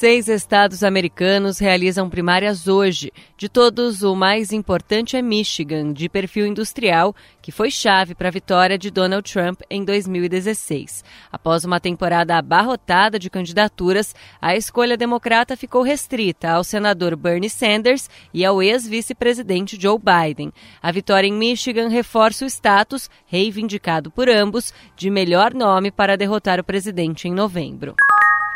Seis estados americanos realizam primárias hoje. De todos, o mais importante é Michigan, de perfil industrial, que foi chave para a vitória de Donald Trump em 2016. Após uma temporada abarrotada de candidaturas, a escolha democrata ficou restrita ao senador Bernie Sanders e ao ex-vice-presidente Joe Biden. A vitória em Michigan reforça o status, reivindicado por ambos, de melhor nome para derrotar o presidente em novembro.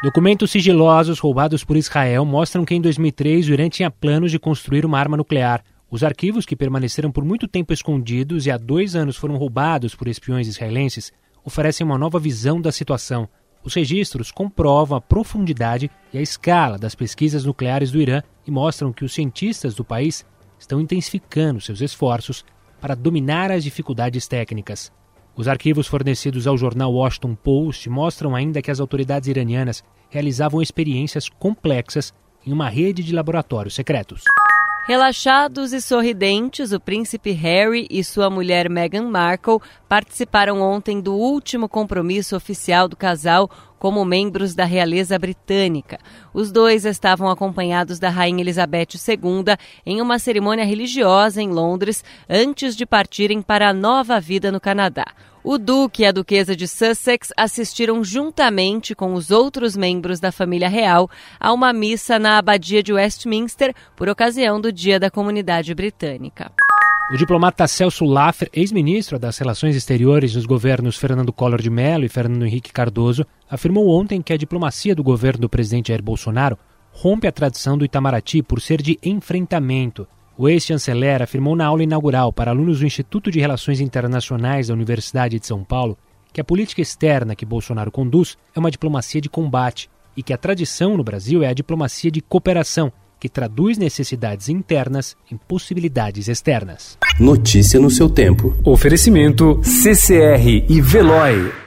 Documentos sigilosos roubados por Israel mostram que em 2003 o Irã tinha planos de construir uma arma nuclear. Os arquivos, que permaneceram por muito tempo escondidos e há dois anos foram roubados por espiões israelenses, oferecem uma nova visão da situação. Os registros comprovam a profundidade e a escala das pesquisas nucleares do Irã e mostram que os cientistas do país estão intensificando seus esforços para dominar as dificuldades técnicas. Os arquivos fornecidos ao jornal Washington Post mostram ainda que as autoridades iranianas realizavam experiências complexas em uma rede de laboratórios secretos. Relaxados e sorridentes, o príncipe Harry e sua mulher Meghan Markle participaram ontem do último compromisso oficial do casal como membros da realeza britânica. Os dois estavam acompanhados da rainha Elizabeth II em uma cerimônia religiosa em Londres antes de partirem para a nova vida no Canadá. O Duque e a Duquesa de Sussex assistiram juntamente com os outros membros da família real a uma missa na Abadia de Westminster por ocasião do Dia da Comunidade Britânica. O diplomata Celso Laffer, ex-ministro das Relações Exteriores dos governos Fernando Collor de Mello e Fernando Henrique Cardoso, afirmou ontem que a diplomacia do governo do presidente Jair Bolsonaro rompe a tradição do Itamaraty por ser de enfrentamento o ex-chanceler afirmou na aula inaugural para alunos do Instituto de Relações Internacionais da Universidade de São Paulo que a política externa que Bolsonaro conduz é uma diplomacia de combate e que a tradição no Brasil é a diplomacia de cooperação, que traduz necessidades internas em possibilidades externas. Notícia no seu tempo. Oferecimento CCR e Veloy.